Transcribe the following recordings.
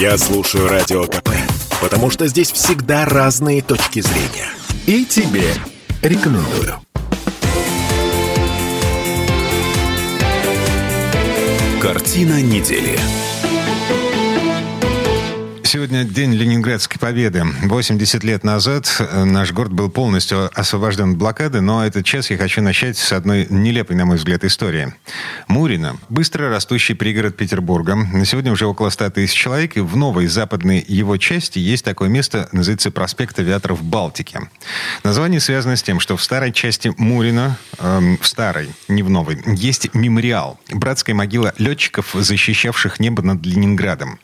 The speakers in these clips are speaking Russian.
Я слушаю Радио КП, потому что здесь всегда разные точки зрения. И тебе рекомендую. Картина недели. Сегодня день Ленинградской победы. 80 лет назад э, наш город был полностью освобожден от блокады, но этот час я хочу начать с одной нелепой, на мой взгляд, истории. Мурино – быстро растущий пригород Петербурга. На сегодня уже около 100 тысяч человек, и в новой западной его части есть такое место, называется проспект Авиаторов Балтики. Название связано с тем, что в старой части Мурино, эм, в старой, не в новой, есть мемориал – братская могила летчиков, защищавших небо над Ленинградом.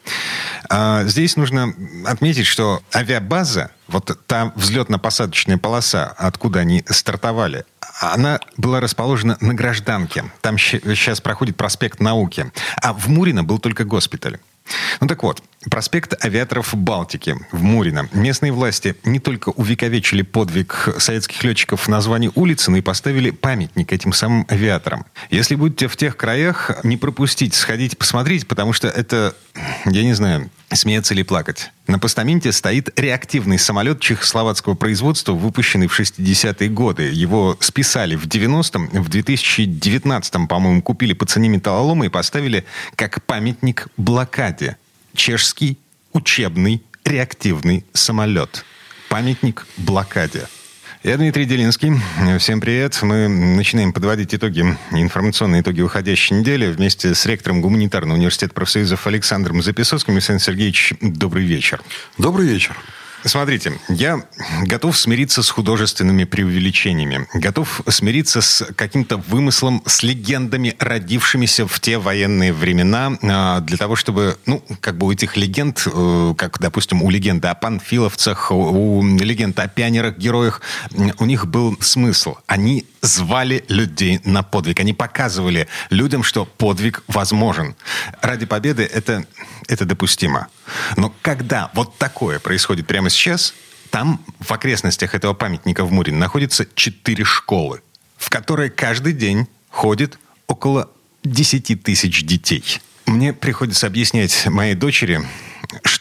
А здесь нужно отметить, что авиабаза, вот та взлетно-посадочная полоса, откуда они стартовали, она была расположена на гражданке. Там сейчас проходит проспект науки. А в Мурино был только госпиталь. Ну так вот, проспект авиаторов Балтики в Мурино. Местные власти не только увековечили подвиг советских летчиков в названии улицы, но и поставили памятник этим самым авиаторам. Если будете в тех краях, не пропустите, сходите посмотреть, потому что это, я не знаю, смеяться или плакать. На постаменте стоит реактивный самолет чехословацкого производства, выпущенный в 60-е годы. Его списали в 90-м, в 2019-м, по-моему, купили по цене металлолома и поставили как памятник блокаде. Чешский учебный реактивный самолет. Памятник блокаде. Я Дмитрий Делинский. Всем привет. Мы начинаем подводить итоги, информационные итоги уходящей недели вместе с ректором Гуманитарного университета профсоюзов Александром Записовским. Александр Сергеевич, добрый вечер. Добрый вечер. Смотрите, я готов смириться с художественными преувеличениями, готов смириться с каким-то вымыслом, с легендами, родившимися в те военные времена, а, для того, чтобы, ну, как бы у этих легенд, э, как, допустим, у легенды о панфиловцах, у легенды о пионерах-героях, у них был смысл. Они звали людей на подвиг. Они показывали людям, что подвиг возможен. Ради победы это, это допустимо. Но когда вот такое происходит прямо сейчас, там в окрестностях этого памятника в Мурине находится четыре школы, в которые каждый день ходит около 10 тысяч детей. Мне приходится объяснять моей дочери,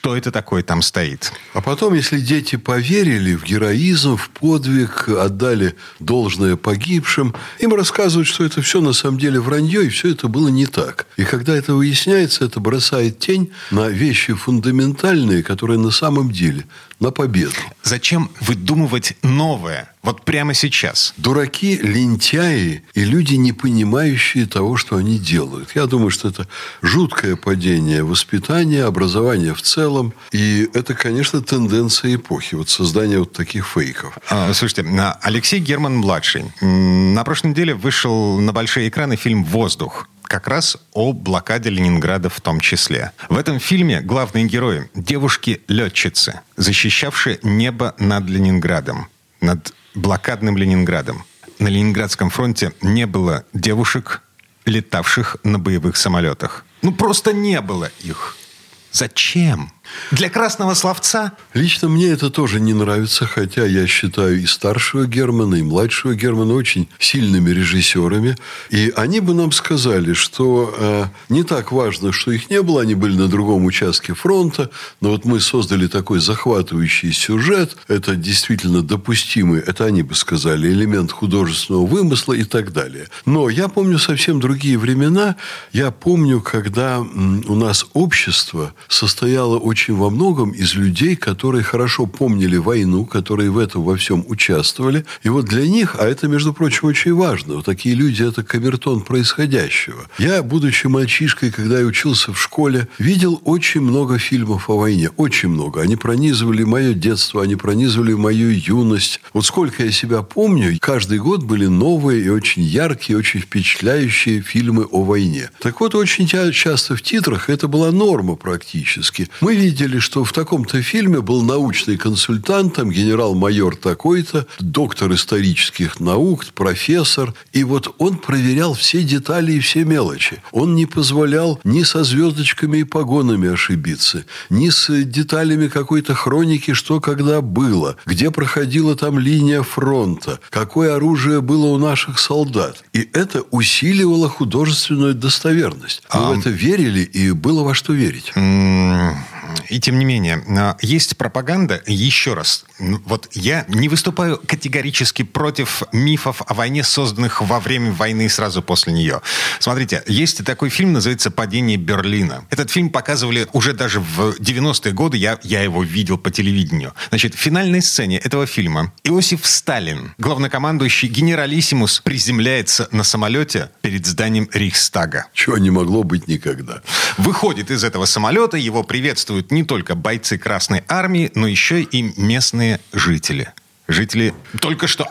что это такое там стоит. А потом, если дети поверили в героизм, в подвиг, отдали должное погибшим, им рассказывают, что это все на самом деле вранье, и все это было не так. И когда это выясняется, это бросает тень на вещи фундаментальные, которые на самом деле на победу. Зачем выдумывать новое? Вот прямо сейчас. Дураки, лентяи и люди, не понимающие того, что они делают. Я думаю, что это жуткое падение воспитания, образования в целом. И это, конечно, тенденция эпохи. Вот создание вот таких фейков. А, слушайте, Алексей Герман-младший на прошлой неделе вышел на большие экраны фильм «Воздух» как раз о блокаде Ленинграда в том числе. В этом фильме главные герои – девушки-летчицы, защищавшие небо над Ленинградом, над блокадным Ленинградом. На Ленинградском фронте не было девушек, летавших на боевых самолетах. Ну, просто не было их. Зачем? Для красного словца? Лично мне это тоже не нравится, хотя я считаю и старшего Германа, и младшего Германа очень сильными режиссерами. И они бы нам сказали, что э, не так важно, что их не было, они были на другом участке фронта, но вот мы создали такой захватывающий сюжет, это действительно допустимый, это они бы сказали, элемент художественного вымысла и так далее. Но я помню совсем другие времена. Я помню, когда у нас общество состояло очень очень во многом из людей, которые хорошо помнили войну, которые в этом во всем участвовали. И вот для них, а это, между прочим, очень важно, вот такие люди – это камертон происходящего. Я, будучи мальчишкой, когда я учился в школе, видел очень много фильмов о войне. Очень много. Они пронизывали мое детство, они пронизывали мою юность. Вот сколько я себя помню, каждый год были новые и очень яркие, очень впечатляющие фильмы о войне. Так вот, очень часто в титрах это была норма практически. Мы видели что в таком-то фильме был научный консультант, там генерал-майор такой-то, доктор исторических наук, профессор. И вот он проверял все детали и все мелочи. Он не позволял ни со звездочками и погонами ошибиться, ни с деталями какой-то хроники, что когда было, где проходила там линия фронта, какое оружие было у наших солдат. И это усиливало художественную достоверность. Мы а... в это верили, и было во что верить. И тем не менее, а, есть пропаганда, еще раз, вот я не выступаю категорически против мифов о войне, созданных во время войны и сразу после нее. Смотрите, есть такой фильм, называется «Падение Берлина». Этот фильм показывали уже даже в 90-е годы, я, я его видел по телевидению. Значит, в финальной сцене этого фильма Иосиф Сталин, главнокомандующий генералиссимус, приземляется на самолете перед зданием Рейхстага. Чего не могло быть никогда. Выходит из этого самолета, его приветствуют не только бойцы Красной Армии, но еще и местные жители. Жители только что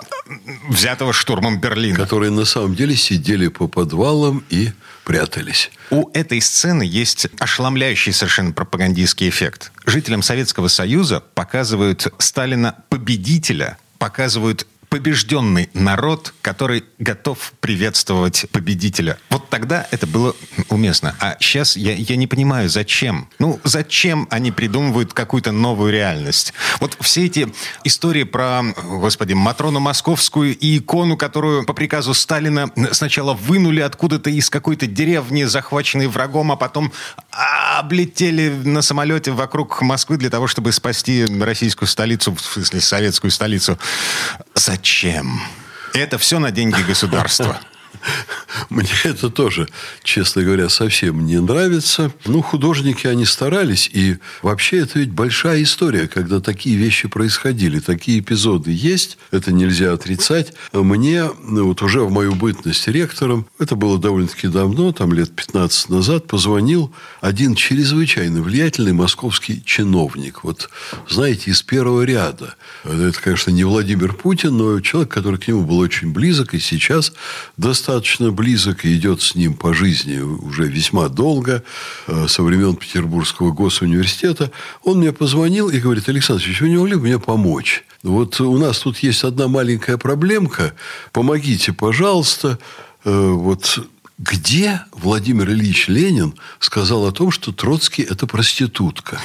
взятого штурмом Берлина. Которые на самом деле сидели по подвалам и прятались. У этой сцены есть ошеломляющий совершенно пропагандистский эффект. Жителям Советского Союза показывают Сталина победителя, показывают побежденный народ, который готов приветствовать победителя. Вот тогда это было уместно. А сейчас я, я не понимаю, зачем? Ну, зачем они придумывают какую-то новую реальность? Вот все эти истории про, господи, Матрону Московскую и икону, которую по приказу Сталина сначала вынули откуда-то из какой-то деревни, захваченной врагом, а потом облетели на самолете вокруг Москвы для того, чтобы спасти российскую столицу, в смысле советскую столицу. Зачем? Зачем? Это все на деньги государства. Мне это тоже, честно говоря, совсем не нравится. Ну, художники, они старались. И вообще это ведь большая история, когда такие вещи происходили. Такие эпизоды есть. Это нельзя отрицать. Мне ну, вот уже в мою бытность ректором, это было довольно-таки давно, там лет 15 назад, позвонил один чрезвычайно влиятельный московский чиновник. Вот, знаете, из первого ряда. Это, конечно, не Владимир Путин, но человек, который к нему был очень близок и сейчас достаточно достаточно близок и идет с ним по жизни уже весьма долго, э, со времен Петербургского госуниверситета, он мне позвонил и говорит, Александр Ильич, вы не могли бы мне помочь? Вот у нас тут есть одна маленькая проблемка, помогите, пожалуйста. Э, вот где Владимир Ильич Ленин сказал о том, что Троцкий – это проститутка?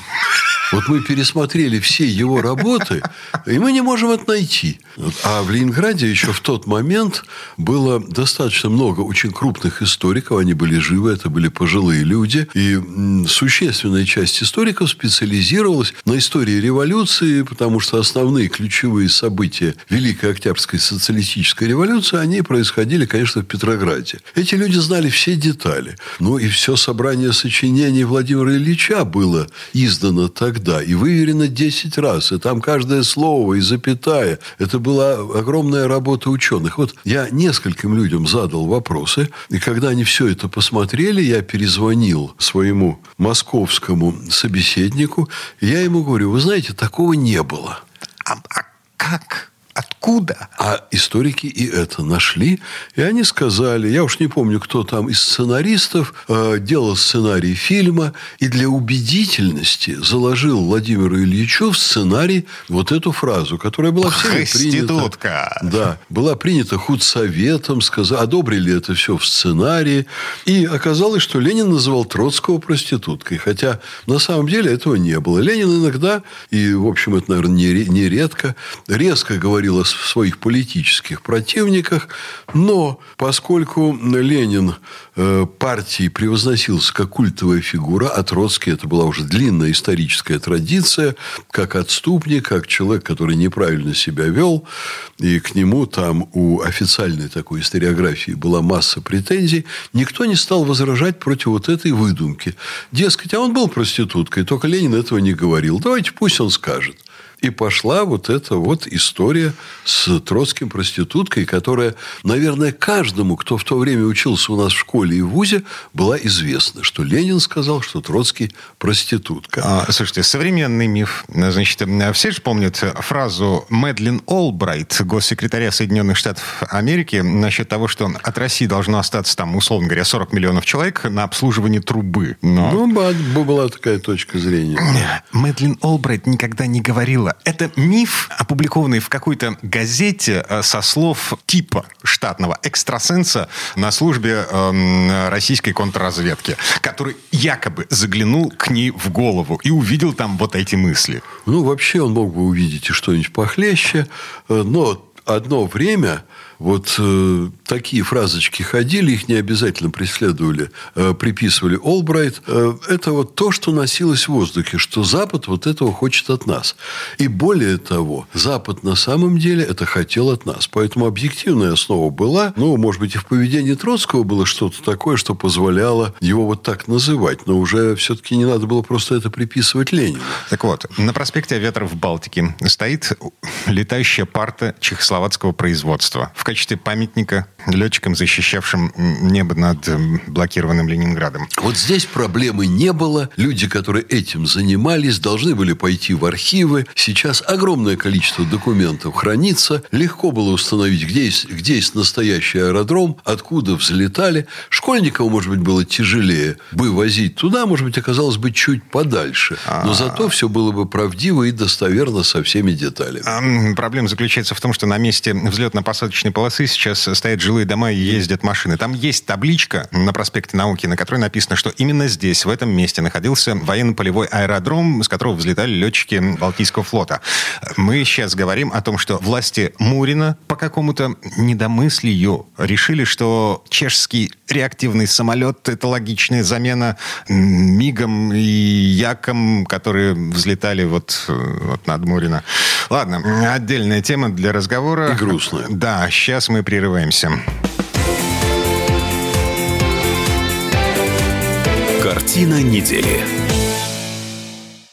Вот мы пересмотрели все его работы, и мы не можем это найти. А в Ленинграде еще в тот момент было достаточно много очень крупных историков. Они были живы, это были пожилые люди. И существенная часть историков специализировалась на истории революции, потому что основные ключевые события Великой Октябрьской социалистической революции, они происходили, конечно, в Петрограде. Эти люди знали все детали. Ну и все собрание сочинений Владимира Ильича было издано так тогда и выверено 10 раз, и там каждое слово и запятая. Это была огромная работа ученых. Вот я нескольким людям задал вопросы, и когда они все это посмотрели, я перезвонил своему московскому собеседнику, и я ему говорю, вы знаете, такого не было. А, а как? Откуда? А историки и это нашли. И они сказали, я уж не помню, кто там из сценаристов э, делал сценарий фильма, и для убедительности заложил Владимиру Ильичу в сценарий вот эту фразу, которая была всеми принята. Да, была принята худсоветом, сказали, одобрили это все в сценарии. И оказалось, что Ленин называл Троцкого проституткой. Хотя на самом деле этого не было. Ленин иногда, и в общем это, наверное, нередко, резко говорил говорил о своих политических противниках, но поскольку Ленин э, партии превозносился как культовая фигура, а Троцкий это была уже длинная историческая традиция, как отступник, как человек, который неправильно себя вел, и к нему там у официальной такой историографии была масса претензий, никто не стал возражать против вот этой выдумки. Дескать, а он был проституткой, только Ленин этого не говорил. Давайте пусть он скажет. И пошла вот эта вот история с Троцким проституткой, которая, наверное, каждому, кто в то время учился у нас в школе и в ВУЗе, была известна, что Ленин сказал, что Троцкий проститутка. А, слушайте, современный миф. Значит, все же помнят фразу Мэдлин Олбрайт, госсекретаря Соединенных Штатов Америки, насчет того, что от России должно остаться там, условно говоря, 40 миллионов человек на обслуживание трубы. Но... Ну, была такая точка зрения. Мэдлин Олбрайт никогда не говорила было. Это миф, опубликованный в какой-то газете э, со слов типа штатного экстрасенса на службе э, российской контрразведки, который якобы заглянул к ней в голову и увидел там вот эти мысли. Ну, вообще он мог бы увидеть и что-нибудь похлеще, э, но одно время вот э, такие фразочки ходили, их не обязательно преследовали, э, приписывали Олбрайт. Э, это вот то, что носилось в воздухе, что Запад вот этого хочет от нас. И более того, Запад на самом деле это хотел от нас. Поэтому объективная основа была, ну, может быть, и в поведении Троцкого было что-то такое, что позволяло его вот так называть. Но уже все-таки не надо было просто это приписывать Ленину. Так вот, на проспекте Аветров в Балтике стоит летающая парта чехословацкого производства в качестве памятника летчикам, защищавшим небо над блокированным Ленинградом. Вот здесь проблемы не было. Люди, которые этим занимались, должны были пойти в архивы. Сейчас огромное количество документов хранится. Легко было установить, где есть, где есть настоящий аэродром, откуда взлетали. Школьникам, может быть, было тяжелее бы возить туда, может быть, оказалось бы чуть подальше. Но зато все было бы правдиво и достоверно со всеми деталями. Проблема заключается в том, что на месте взлетно-посадочной полосы сейчас стоят жилые дома и ездят машины. Там есть табличка на проспекте Науки, на которой написано, что именно здесь, в этом месте, находился военно-полевой аэродром, с которого взлетали летчики Балтийского флота. Мы сейчас говорим о том, что власти Мурина по какому-то недомыслию решили, что чешский реактивный самолет – это логичная замена МИГам и Якам, которые взлетали вот, вот над Мурино. Ладно, отдельная тема для разговора. И грустная. Да, сейчас мы прерываемся. Картина недели.